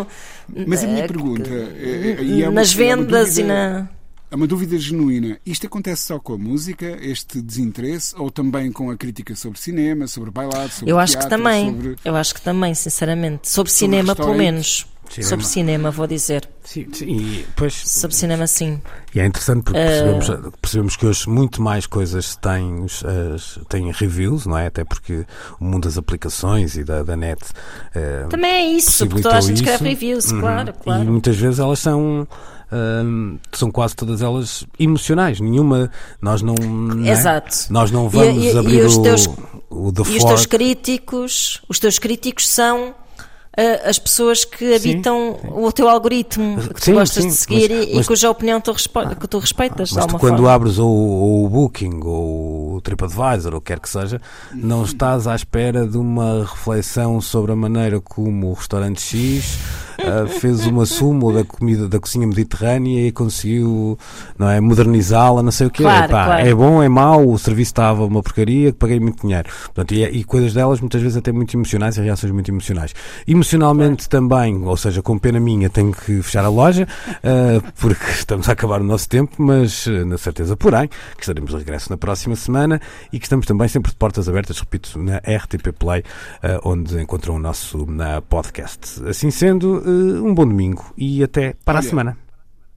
mas a minha é pergunta. É, é, é nas vendas dúvida, e na. É uma dúvida genuína. Isto acontece só com a música, este desinteresse, ou também com a crítica sobre cinema, sobre bailado, sobre Eu acho teatro, que também. Sobre... Eu acho que também, sinceramente. Sobre, sobre cinema, pelo menos. Cinema. Sobre cinema, vou dizer. Sim, sim e, pois, sobre cinema, sim. E é interessante porque percebemos, uh... percebemos que hoje muito mais coisas têm, as, têm reviews, não é? Até porque o mundo das aplicações e da, da net. Uh, Também é isso, porque toda a gente escreve reviews, uhum. claro, claro. E muitas vezes elas são. Uh, são quase todas elas emocionais. Nenhuma, nós não. não é? Exato. Nós não vamos e, e, abrir e os teus, o, o E os teus críticos, os teus críticos são uh, as pessoas que habitam sim, sim. o teu algoritmo, que tu sim, gostas de seguir mas, e, mas, e, cuja opinião tu, respe... que tu respeitas. Mas tu, quando forma. abres o, o, Booking ou o TripAdvisor ou o que quer que seja, não estás à espera de uma reflexão sobre a maneira como o restaurante X uh, fez uma súmula da comida da cozinha mediterrânea e conseguiu não é, modernizá-la, não sei o quê. Claro, Epá, claro. É bom, é mau, o serviço estava uma porcaria, paguei muito dinheiro. Portanto, e, e, coisas delas muitas vezes até muito emocionais e reações muito emocionais. Emocionalmente claro. também, ou seja, com pena minha, tenho que fechar a loja uh, porque estamos a acabar o nosso tempo, mas uh, na certeza, porém, que estaremos de regresso na próxima semana e que estamos também sempre de portas abertas, repito, na RTP Play, onde encontram o nosso na podcast. Assim sendo, uh, um bom domingo e até para Olha, a semana.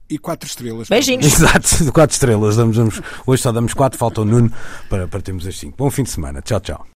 E quatro estrelas. Beijinhos. Exato, quatro estrelas. Damos, damos, hoje só damos quatro, falta o Nuno para, para termos as cinco. Bom fim de semana. Tchau, tchau.